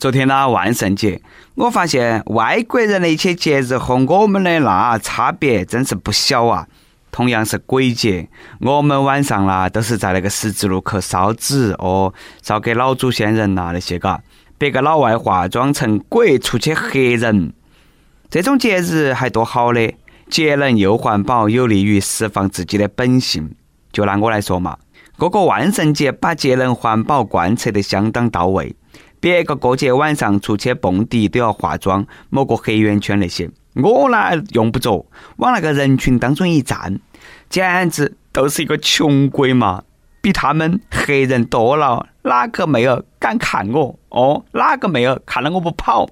昨天呢，万圣节，我发现外国人的一些节日和我们的那差别真是不小啊。同样是鬼节，我们晚上啦都是在那个十字路口烧纸哦，烧给老祖先人呐那些嘎。别个老外化妆成鬼出去吓人，这种节日还多好的，节能又环保，有利于释放自己的本性。就拿我来说嘛，过个万圣节把节能环保贯彻得相当到位。别个过节晚上出去蹦迪都要化妆，抹个黑眼圈那些，我呢用不着，往那个人群当中一站，简直都是一个穷鬼嘛，比他们黑人多了。哪个妹儿敢看我？哦，哪个妹儿看了我不跑？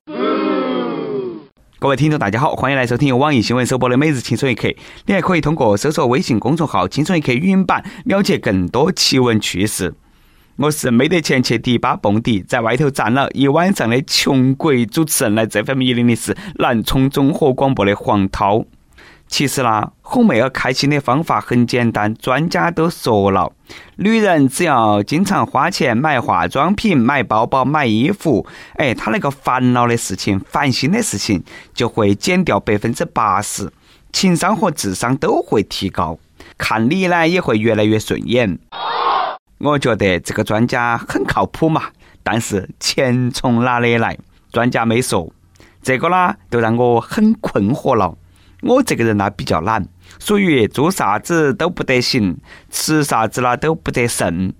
各位听众，大家好，欢迎来收听由网易新闻首播的《每日轻松一刻》，你还可以通过搜索微信公众号“轻松一刻”语音版了解更多奇闻趣事。我是没得钱去迪吧蹦迪，在外头站了一晚上的穷鬼主持人，来这份一零的是南充综合广播的黄涛。其实啦，哄妹儿开心的方法很简单，专家都说了，女人只要经常花钱买化妆品、买包包、买衣服，哎，她那个烦恼的事情、烦心的事情就会减掉百分之八十，情商和智商都会提高，看你呢也会越来越顺眼。我觉得这个专家很靠谱嘛，但是钱从哪里来？专家没说，这个呢，就让我很困惑了。我这个人呢比较懒，属于做啥子都不得行，吃啥子啦都不得剩。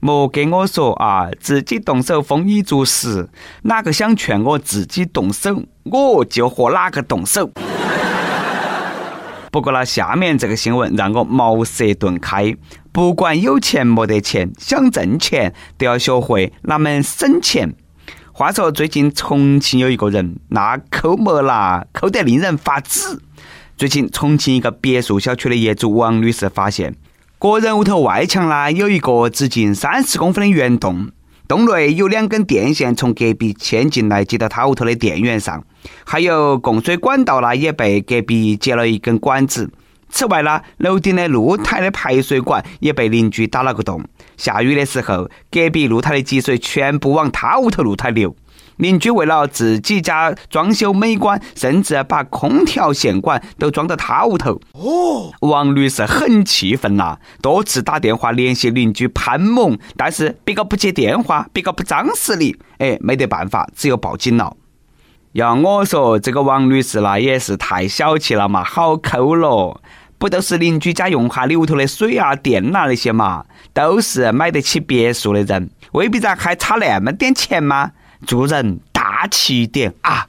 莫跟我说啊，自己动手丰衣足食，哪个想劝我自己动手，我就和哪个动手。不过呢，下面这个新闻让我茅塞顿开。不管有钱没得钱，想挣钱都要学会哪门省钱。话说最近重庆有一个人，那抠门啦，抠得令人发指。最近重庆一个别墅小区的业主王女士发现，个人屋头外墙呢有一个直径三十公分的圆洞。洞内有两根电线从隔壁牵进来，接到他屋头的电源上，还有供水管道呢，也被隔壁接了一根管子。此外呢，楼顶的露台的排水管也被邻居打了个洞，下雨的时候，隔壁露台的积水全部往他屋头露台流。邻居为了自己家装修美观，甚至把空调线管都装到他屋头。哦，王女士很气愤呐，多次打电话联系邻居潘某，但是别个不接电话，别个不张实你，哎，没得办法，只有报警了。要我说，这个王女士那也是太小气了嘛，好抠咯，不都是邻居家用下你屋头的水啊、电啊那些嘛，都是买得起别墅的人，未必然还差那么点钱吗？做人大气一点啊！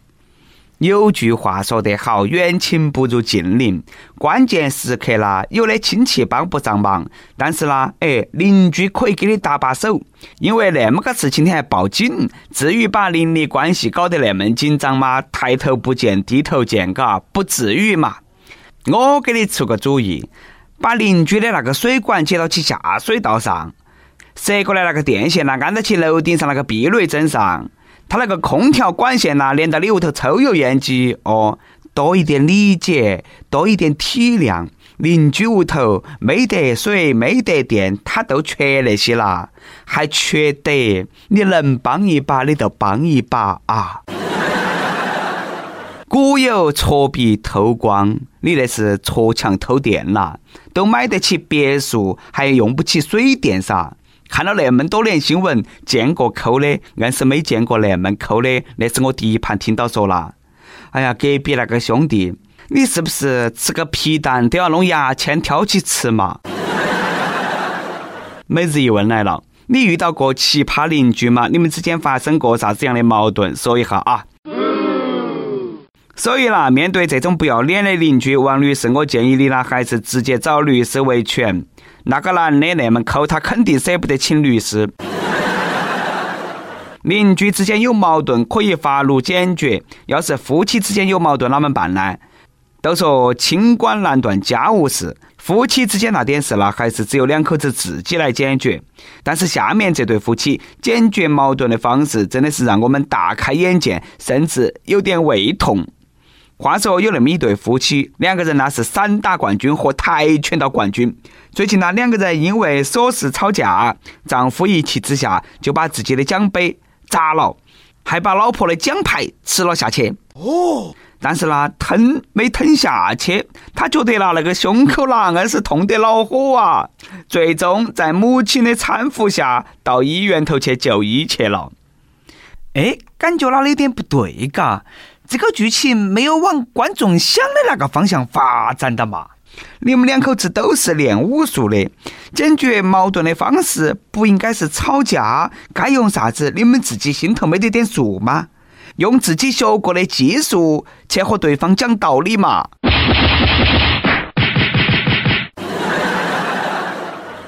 有句话说得好，远亲不如近邻。关键时刻啦，有的亲戚帮不上忙，但是啦，哎，邻居可以给你搭把手。因为那么个事情你还报警，至于把邻里关系搞得那么紧张吗？抬头不见低头见，嘎，不至于嘛。我给你出个主意，把邻居的那个水管接到起下水道上，折过来那个电线呢，安到起楼顶上那个避雷针上。他那个空调管线呐，连到你屋头抽油烟机哦，多一点理解，多一点体谅。邻居屋头没得水，没得电，他都缺那些啦，还缺德。你能帮一把，你就帮一把啊！古有戳壁偷光，你那是戳墙偷电啦。都买得起别墅，还用不起水电噻？看了那么多年新闻，见过抠的，硬是没见过那么抠的。那是我第一盘听到说了。哎呀，隔壁那个兄弟，你是不是吃个皮蛋都要弄牙签挑起吃嘛？每日一问来了，你遇到过奇葩邻居吗？你们之间发生过啥子样的矛盾？说一下啊。所以啦，面对这种不要脸的邻居，王女士，我建议你呢，还是直接找律师维权。那个男的那么抠，他肯定舍不得请律师。邻居之间有矛盾可以发怒解决，要是夫妻之间有矛盾，啷么办呢？都说清官难断家务事，夫妻之间那点事呢，还是只有两口子自己来解决。但是下面这对夫妻解决矛盾的方式，真的是让我们大开眼界，甚至有点胃痛。话说有那么一对夫妻，两个人呢是散打冠军和跆拳道冠军。最近呢，两个人因为琐事吵架，丈夫一气之下就把自己的奖杯砸了。还把老婆的奖牌吃了下去。哦，但是呢，吞没吞下去，他觉得啦，那个胸口啦硬是痛得恼火啊。最终在母亲的搀扶下，到医院头去就医去了。哎，感觉哪里有点不对嘎？这个剧情没有往观众想的那个方向发展的嘛？你们两口子都是练武术的，解决矛盾的方式不应该是吵架？该用啥子？你们自己心头没得点数吗？用自己学过的技术去和对方讲道理嘛？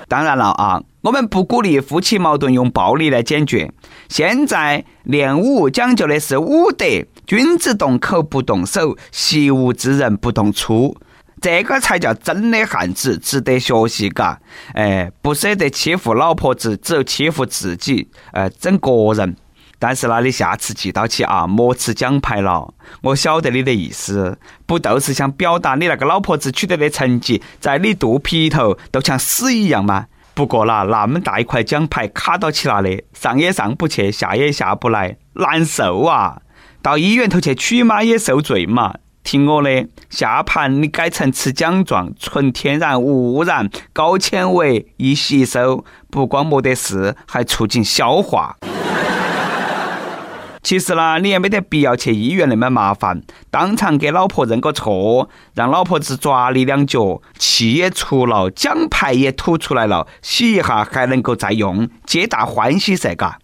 当然了啊，我们不鼓励夫妻矛盾用暴力来解决。现在练武讲究的是武德，君子动口不动手，习武之人不动粗。这个才叫真的汉子，值得学习，嘎！哎，不舍得欺负老婆子，只有欺负自己，呃，整个人。但是那，你下次记到起啊，莫吃奖牌了。我晓得你的意思，不就是想表达你那个老婆子取得的成绩，在你肚皮头都像屎一样吗？不过啦，那么大一块奖牌卡到起那里，上也上不去，下也下不来，难受啊！到医院头去取嘛，也受罪嘛。听我的，下盘你改成吃奖状，纯天然无污染，高纤维，易吸收，不光没得事，还促进消化。其实呢，你也没得必要去医院那么麻烦，当场给老婆认个错，让老婆子抓你两脚，气也出了，奖牌也吐出来了，洗一下还能够再用，皆大欢喜噻，嘎。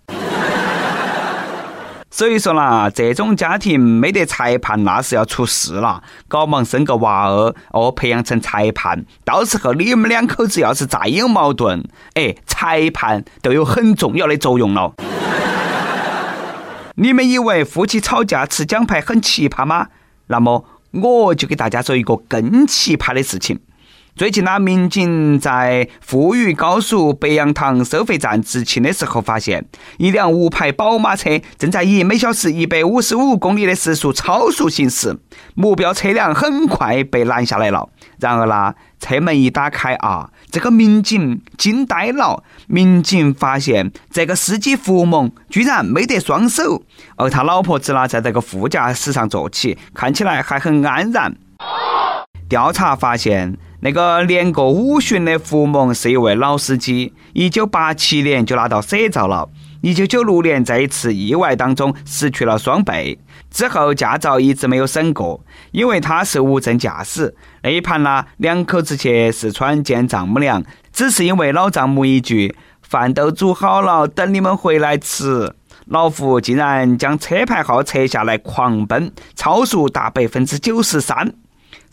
所以说啦，这种家庭没得裁判，那是要出事了。搞忙生个娃儿，哦，培养成裁判，到时候你们两口子要是再有矛盾，哎，裁判都有很重要的作用了。你们以为夫妻吵架吃奖牌很奇葩吗？那么我就给大家说一个更奇葩的事情。最近呢，民警在富裕高速白洋塘收费站执勤的时候，发现一辆无牌宝马车正在以每小时一百五十五公里的时速超速行驶，目标车辆很快被拦下来了。然而呢，车门一打开啊，这个民警惊呆了。民警发现这个司机胡某居然没得双手，而他老婆子呢，在这个副驾驶上坐起，看起来还很安然。调查发现。那个年过五旬的胡某是一位老司机，一九八七年就拿到 C 照了，一九九六年在一次意外当中失去了双臂，之后驾照一直没有审过，因为他是无证驾驶。那一盘呢，两口子去四川见丈母娘，只是因为老丈母一句“饭都煮好了，等你们回来吃”，老胡竟然将车牌号拆下来狂奔，超速达百分之九十三。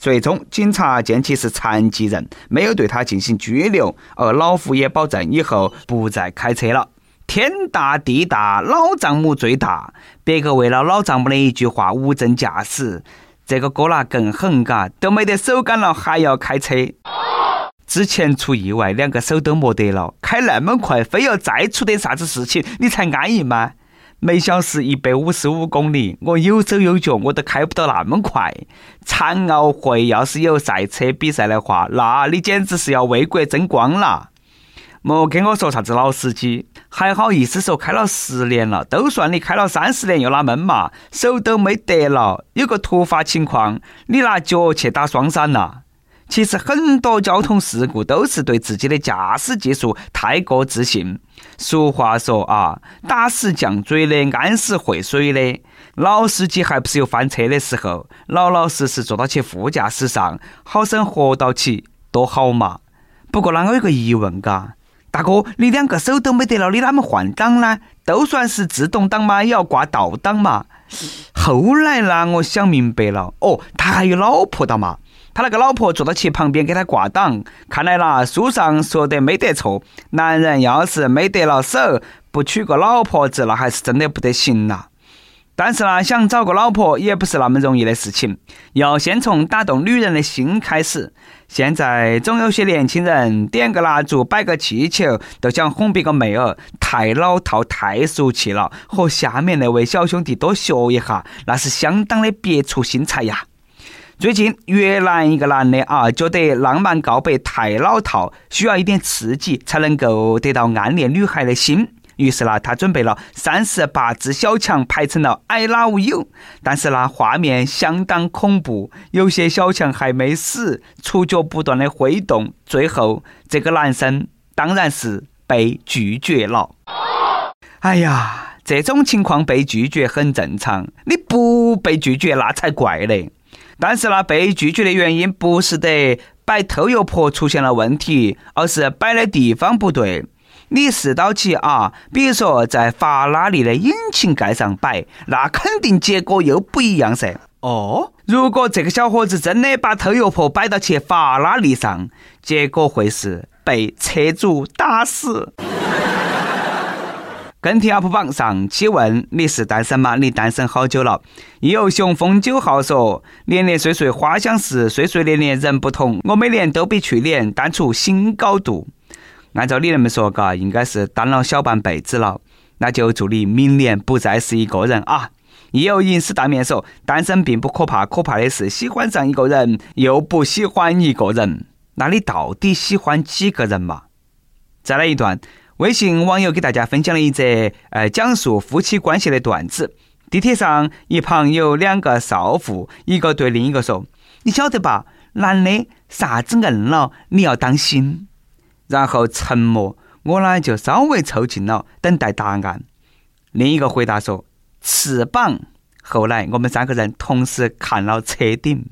最终，警察见其是残疾人，没有对他进行拘留，而老胡也保证以后不再开车了。天大地大，老丈母最大。别个为了老丈母的一句话无证驾驶，这个哥那更狠，嘎，都没得手感了还要开车。之前出意外，两个手都没得了，开那么快，非要再出点啥子事情你才安逸吗？每小时一百五十五公里，我有手有脚，我都开不到那么快。残奥会要是有赛车比赛的话，那你简直是要为国争光了。莫跟我说啥子老司机，还好意思说开了十年了，都算你开了三十年又哪闷嘛？手都没得了，有个突发情况，你拿脚去打双闪了。其实很多交通事故都是对自己的驾驶技术太过自信。俗话说啊，打死犟嘴的，安死会水的。老司机还不是有翻车的时候，老老实实坐到起副驾驶上，好生活到起，多好嘛。不过，啷个有个疑问嘎？大哥，你两个手都没得了，你啷么换挡呢？都算是自动挡嘛，也要挂倒档嘛。后来呢，我想明白了，哦，他还有老婆的嘛。他那个老婆坐到其旁边给他挂档，看来啦，书上说的没得错。男人要是没得了手，不娶个老婆子，那还是真的不得行呐。但是呢，想找个老婆也不是那么容易的事情，要先从打动女人的心开始。现在总有些年轻人点个蜡烛、摆个气球，都想哄别个妹儿，太老套、太俗气了。和下面那位小兄弟多学一下，那是相当的别出心裁呀。最近越南一个男的啊，觉得浪漫告白太老套，需要一点刺激才能够得到暗恋女孩的心。于是呢，他准备了三十八只小强，排成了 I love you。但是呢，画面相当恐怖，有些小强还没死，触角不断的挥动，最后这个男生当然是被拒绝了。哎呀，这种情况被拒绝很正常，你不被拒绝那才怪嘞。但是呢，被拒绝的原因不是得摆偷油婆出现了问题，而是摆的地方不对。你试到起啊，比如说在法拉利的引擎盖上摆，那肯定结果又不一样噻。哦，如果这个小伙子真的把偷油婆摆到去法拉利上，结果会是被车主打死。跟帖 UP 榜上期问你是单身吗？你单身好久了？有雄风九号说：年年岁岁花相似，岁岁年年人不同。我每年都比去年单出新高度。按照你那么说，嘎，应该是单了小半辈子了。那就祝你明年不再是一个人啊！亦有银丝大面说：单身并不可怕，可怕的是喜欢上一个人又不喜欢一个人。那你到底喜欢几个人嘛？再来一段。微信网友给大家分享了一则呃讲述夫妻关系的段子。地铁上一旁有两个少妇，一个对另一个说：“你晓得吧，男的啥子硬了，你要当心。”然后沉默，我呢就稍微凑近了，等待答案。另一个回答说：“翅膀。”后来我们三个人同时看了车顶。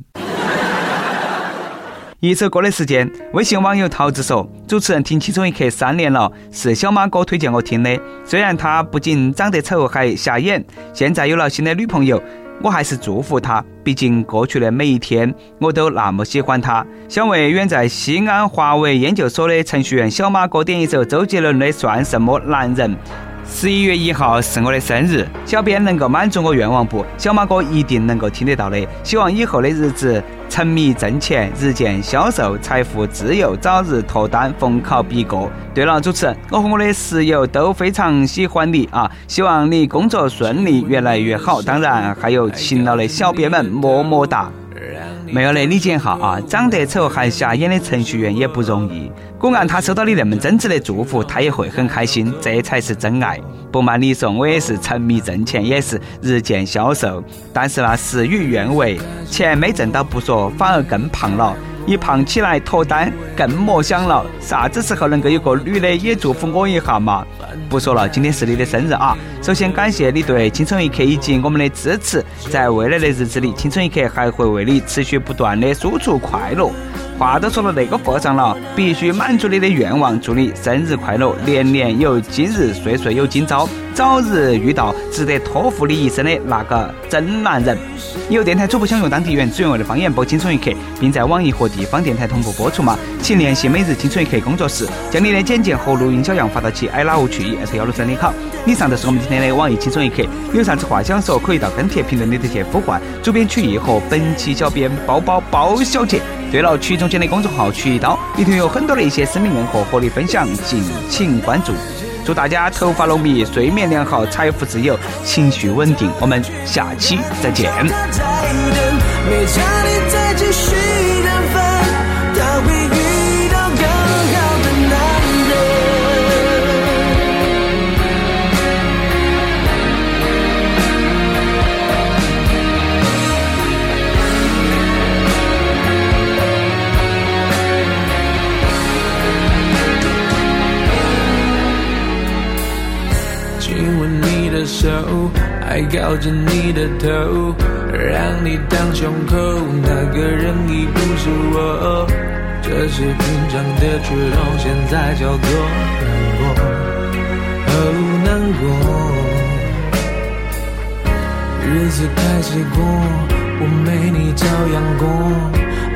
一首歌的时间，微信网友桃子说：“主持人听《青春一刻》三年了，是小马哥推荐我听的。虽然他不仅长得丑，还瞎眼，现在有了新的女朋友，我还是祝福他。毕竟过去的每一天，我都那么喜欢他。想为远在西安华为研究所的程序员小马哥点一首周杰伦的《算什么男人》。十一月一号是我的生日，小编能够满足我愿望不？小马哥一定能够听得到的。希望以后的日子。”沉迷挣钱，日渐消瘦，财富自由，早日脱单，逢考必过。对了，主持人，我和我的室友都非常喜欢你啊！希望你工作顺利，越来越好。当然，还有勤劳的小编们，么么哒。没有嘞理解哈啊，长得丑还瞎眼的程序员也不容易。果然，他收到你那么真挚的祝福，他也会很开心，这才是真爱。不瞒你说，我也是沉迷挣钱，也是日渐消瘦。但是呢事与愿违，钱没挣到不说，反而更胖了。一胖起来脱单更莫想了。啥子时候能够有个女的也祝福我一下嘛？不说了，今天是你的生日啊！首先感谢你对青春一刻以及我们的支持，在未来的日子里，青春一刻还会为你持续不断的输出快乐。话都说到那个份上了，必须满足你的愿望。祝你生日快乐，年年有今日，岁岁有今朝，早日遇到值得托付你一生的那个真男人。有电台主播想用当地原汁原味的方言播《青春一刻》，并在网易和地方电台同步播出吗？请联系每日青春一刻工作室，将你的简介和录音小样发到其 i love 去一 s 幺六三点 com。以上就是我们今天的网易青春一刻，有啥子话想说，可以到跟帖评论里头去呼唤主编曲艺和本期小编包包包小姐。对了，曲中间的公众号“曲一刀”里头有很多的一些生命硬货和你分享，敬请关注。祝大家头发浓密，睡眠良好，财富自由，情绪稳定。我们下期再见。手还靠着你的头，让你当胸口，那个人已不是我。这是平常的举动，现在叫做难过，哦难过。日子开始过，我没你照样过，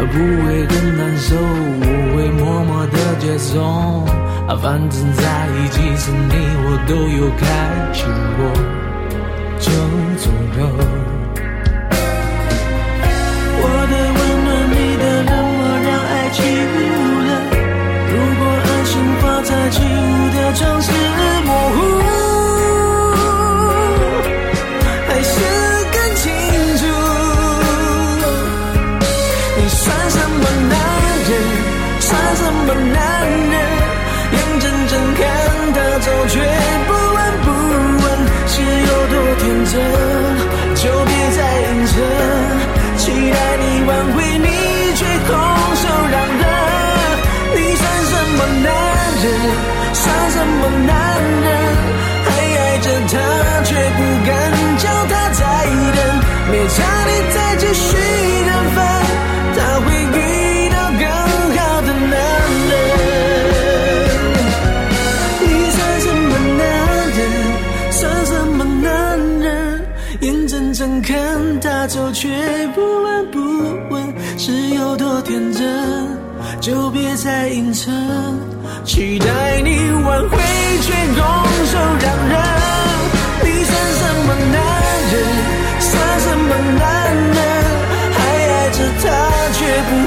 不会很难受，我会默默的接受。反正在一起时，你我都有开心过，就足够。我的温暖，你的冷漠，让爱起雾了。如果爱情画在起雾的城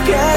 again